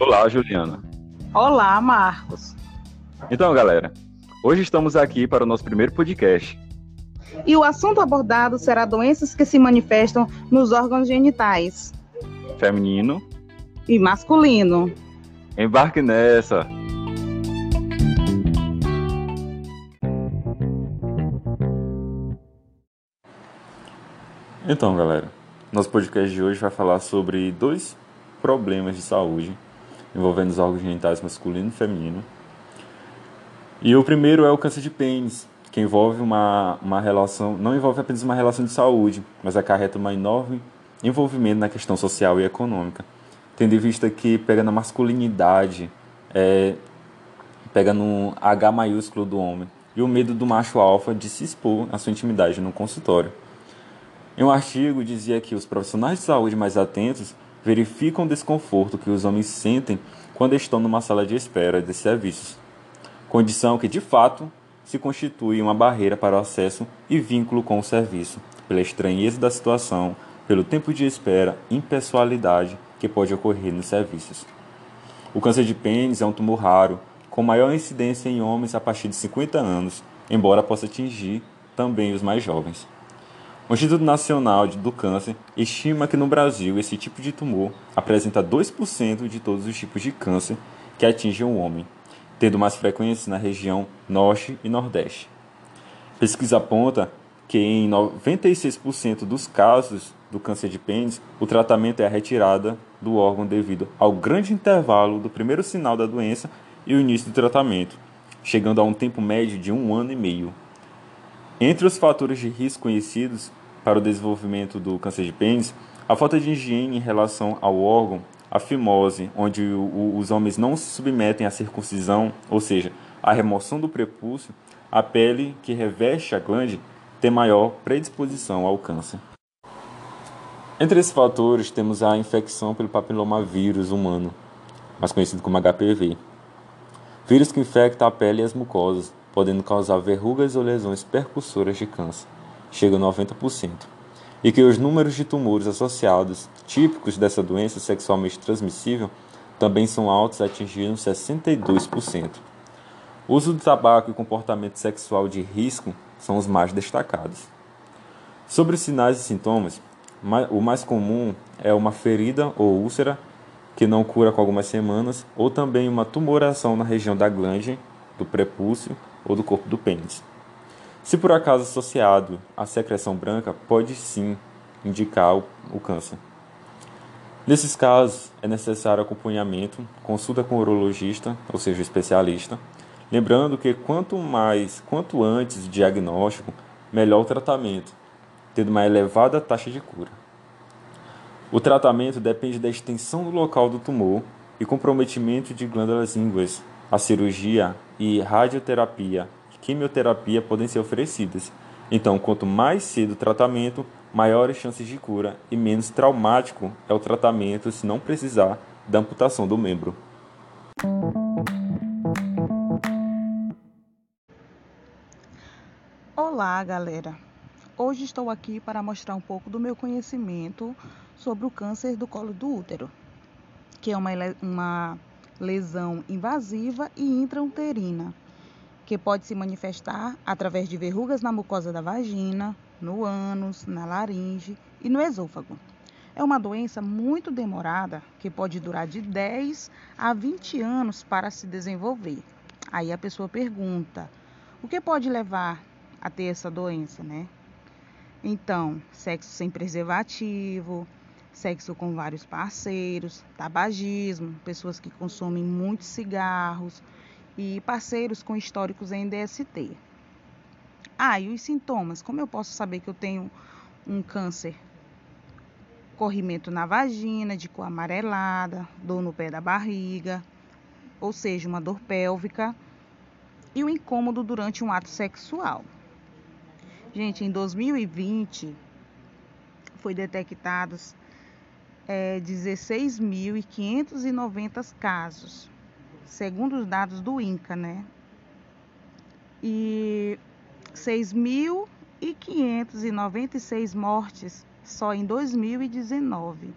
Olá, Juliana. Olá, Marcos. Então, galera, hoje estamos aqui para o nosso primeiro podcast. E o assunto abordado será doenças que se manifestam nos órgãos genitais. Feminino e masculino. Embarque nessa! Então, galera, nosso podcast de hoje vai falar sobre dois problemas de saúde envolvendo os órgãos genitais masculino e feminino. E o primeiro é o câncer de pênis, que envolve uma, uma relação, não envolve apenas uma relação de saúde, mas acarreta um enorme envolvimento na questão social e econômica, tendo em vista que pega na masculinidade, é, pega no H maiúsculo do homem, e o medo do macho alfa de se expor à sua intimidade no consultório. Em um artigo dizia que os profissionais de saúde mais atentos verificam o desconforto que os homens sentem quando estão numa sala de espera de serviços, condição que de fato se constitui uma barreira para o acesso e vínculo com o serviço, pela estranheza da situação, pelo tempo de espera, impessoalidade que pode ocorrer nos serviços. O câncer de pênis é um tumor raro, com maior incidência em homens a partir de 50 anos, embora possa atingir também os mais jovens. O Instituto Nacional do Câncer estima que no Brasil esse tipo de tumor apresenta 2% de todos os tipos de câncer que atingem o homem, tendo mais frequência na região Norte e Nordeste. Pesquisa aponta que em 96% dos casos do câncer de pênis, o tratamento é a retirada do órgão devido ao grande intervalo do primeiro sinal da doença e o início do tratamento, chegando a um tempo médio de um ano e meio. Entre os fatores de risco conhecidos para o desenvolvimento do câncer de pênis, a falta de higiene em relação ao órgão, a fimose, onde o, o, os homens não se submetem à circuncisão, ou seja, à remoção do prepúcio, a pele que reveste a glande tem maior predisposição ao câncer. Entre esses fatores, temos a infecção pelo papilomavírus humano, mais conhecido como HPV. Vírus que infecta a pele e as mucosas, podendo causar verrugas ou lesões percussoras de câncer chega a 90%, e que os números de tumores associados, típicos dessa doença sexualmente transmissível, também são altos, atingindo 62%. O uso do tabaco e comportamento sexual de risco são os mais destacados. Sobre os sinais e sintomas, o mais comum é uma ferida ou úlcera que não cura com algumas semanas, ou também uma tumoração na região da glande, do prepúcio ou do corpo do pênis. Se por acaso associado à secreção branca, pode sim indicar o, o câncer. Nesses casos, é necessário acompanhamento, consulta com o urologista, ou seja, especialista, lembrando que quanto mais, quanto antes o diagnóstico, melhor o tratamento, tendo uma elevada taxa de cura. O tratamento depende da extensão do local do tumor e comprometimento de glândulas ínguas. A cirurgia e radioterapia quimioterapia podem ser oferecidas. Então, quanto mais cedo o tratamento, maiores chances de cura e menos traumático é o tratamento se não precisar da amputação do membro. Olá, galera. Hoje estou aqui para mostrar um pouco do meu conhecimento sobre o câncer do colo do útero, que é uma, uma lesão invasiva e intrauterina que pode se manifestar através de verrugas na mucosa da vagina, no ânus, na laringe e no esôfago. É uma doença muito demorada que pode durar de 10 a 20 anos para se desenvolver. Aí a pessoa pergunta: o que pode levar a ter essa doença, né? Então, sexo sem preservativo, sexo com vários parceiros, tabagismo, pessoas que consomem muitos cigarros, e parceiros com históricos em DST. Ah, e os sintomas? Como eu posso saber que eu tenho um câncer? Corrimento na vagina, de cor amarelada, dor no pé da barriga, ou seja, uma dor pélvica, e o um incômodo durante um ato sexual. Gente, em 2020 foi detectados é, 16.590 casos segundo os dados do INCA, né? E 6.596 mortes só em 2019.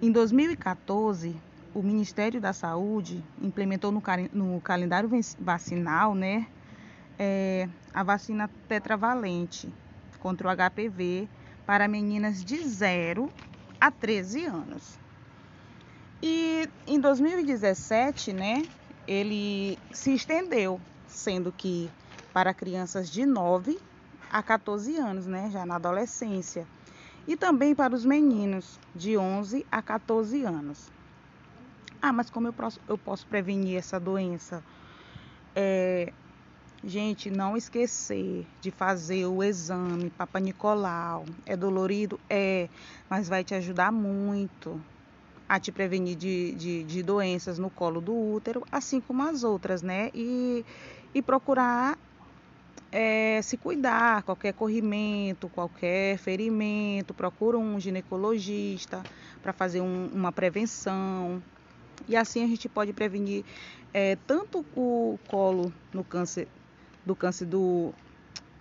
Em 2014, o Ministério da Saúde implementou no, no calendário vacinal, né, é, a vacina tetravalente contra o HPV para meninas de 0 a 13 anos. E em 2017, né, ele se estendeu, sendo que para crianças de 9 a 14 anos, né, já na adolescência, e também para os meninos de 11 a 14 anos. Ah, mas como eu posso, eu posso prevenir essa doença? É, gente, não esquecer de fazer o exame Papa Nicolau. É dolorido? É, mas vai te ajudar muito a te prevenir de, de, de doenças no colo do útero, assim como as outras, né? E, e procurar é, se cuidar, qualquer corrimento, qualquer ferimento, procura um ginecologista para fazer um, uma prevenção. E assim a gente pode prevenir é, tanto o colo no câncer do câncer do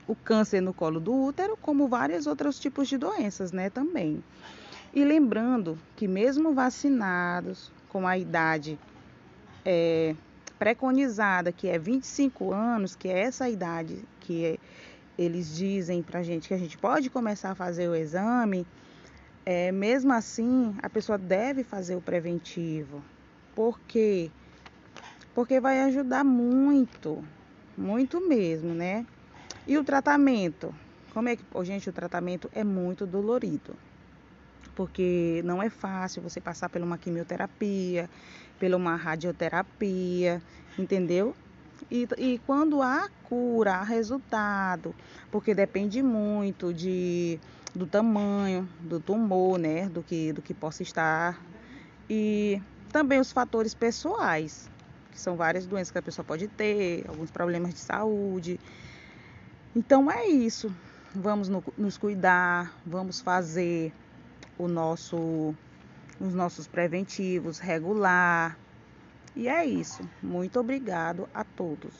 o câncer no colo do útero, como vários outros tipos de doenças, né, também. E lembrando que mesmo vacinados com a idade é, preconizada, que é 25 anos, que é essa idade que é, eles dizem para gente que a gente pode começar a fazer o exame, é, mesmo assim a pessoa deve fazer o preventivo. Por quê? Porque vai ajudar muito, muito mesmo, né? E o tratamento? Como é que, gente, o tratamento é muito dolorido. Porque não é fácil você passar por uma quimioterapia, pela uma radioterapia, entendeu? E, e quando há cura, há resultado, porque depende muito de, do tamanho do tumor, né? Do que, do que possa estar. E também os fatores pessoais, que são várias doenças que a pessoa pode ter, alguns problemas de saúde. Então é isso. Vamos no, nos cuidar, vamos fazer o nosso os nossos preventivos regular. E é isso. Muito obrigado a todos.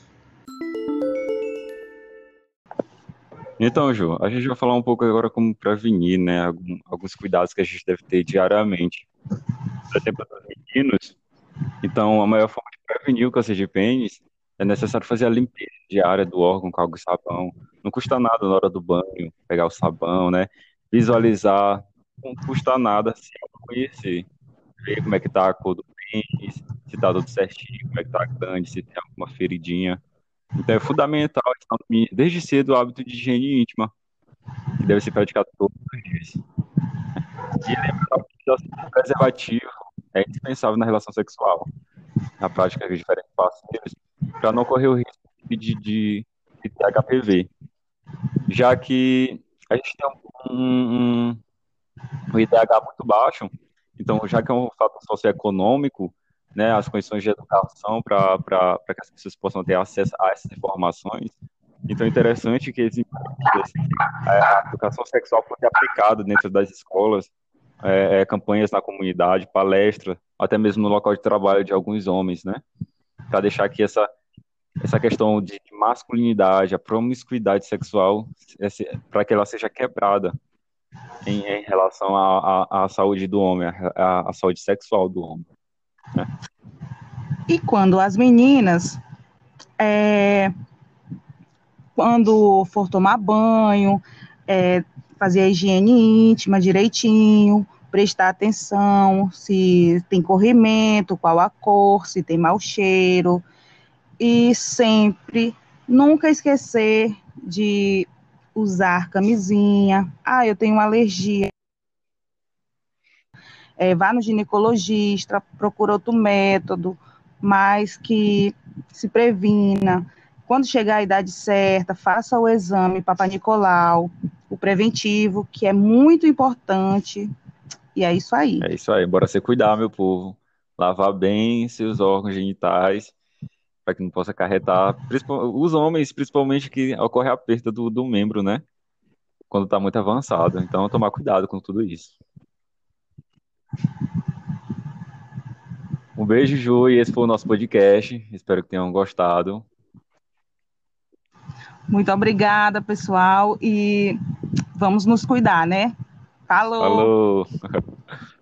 Então, Ju, a gente vai falar um pouco agora como prevenir, né, alguns cuidados que a gente deve ter diariamente. Meninos, então a maior forma de prevenir o câncer de pênis é necessário fazer a limpeza diária do órgão com água e sabão. Não custa nada na hora do banho pegar o sabão, né? Visualizar não custa nada se conhecer. Ver como é que tá a cor do pênis, se tá tudo certinho, como é que tá grande, se tem alguma feridinha. Então é fundamental, desde cedo, o hábito de higiene íntima, que deve ser praticado todos os dias. E lembrar que o preservativo é indispensável na relação sexual, na prática de diferentes parceiros, para não correr o risco de, de, de, ter HPV. Já que a gente tem um, um, o IDH muito baixo, então, já que é um fator socioeconômico, né, as condições de educação para que as pessoas possam ter acesso a essas informações, então é interessante que a educação sexual fosse aplicada dentro das escolas, é, é, campanhas na comunidade, palestras, até mesmo no local de trabalho de alguns homens, né, para deixar que essa essa questão de masculinidade, a promiscuidade sexual, para que ela seja quebrada, em, em relação à, saúde do homem, à, à saúde sexual do homem. Né? E quando as meninas, é, quando for tomar banho, é, fazer a higiene íntima direitinho, prestar atenção se tem corrimento, qual a cor, se tem mau cheiro, e sempre nunca esquecer de usar camisinha. Ah, eu tenho uma alergia. É, vá no ginecologista, procura outro método, mas que se previna. Quando chegar a idade certa, faça o exame Papa Nicolau, o preventivo, que é muito importante. E é isso aí. É isso aí, bora se cuidar, meu povo. Lavar bem seus órgãos genitais para que não possa acarretar, os homens, principalmente, que ocorre a perda do, do membro, né? Quando está muito avançado. Então, tomar cuidado com tudo isso. Um beijo, Ju, e esse foi o nosso podcast. Espero que tenham gostado. Muito obrigada, pessoal, e vamos nos cuidar, né? Falou! Falou!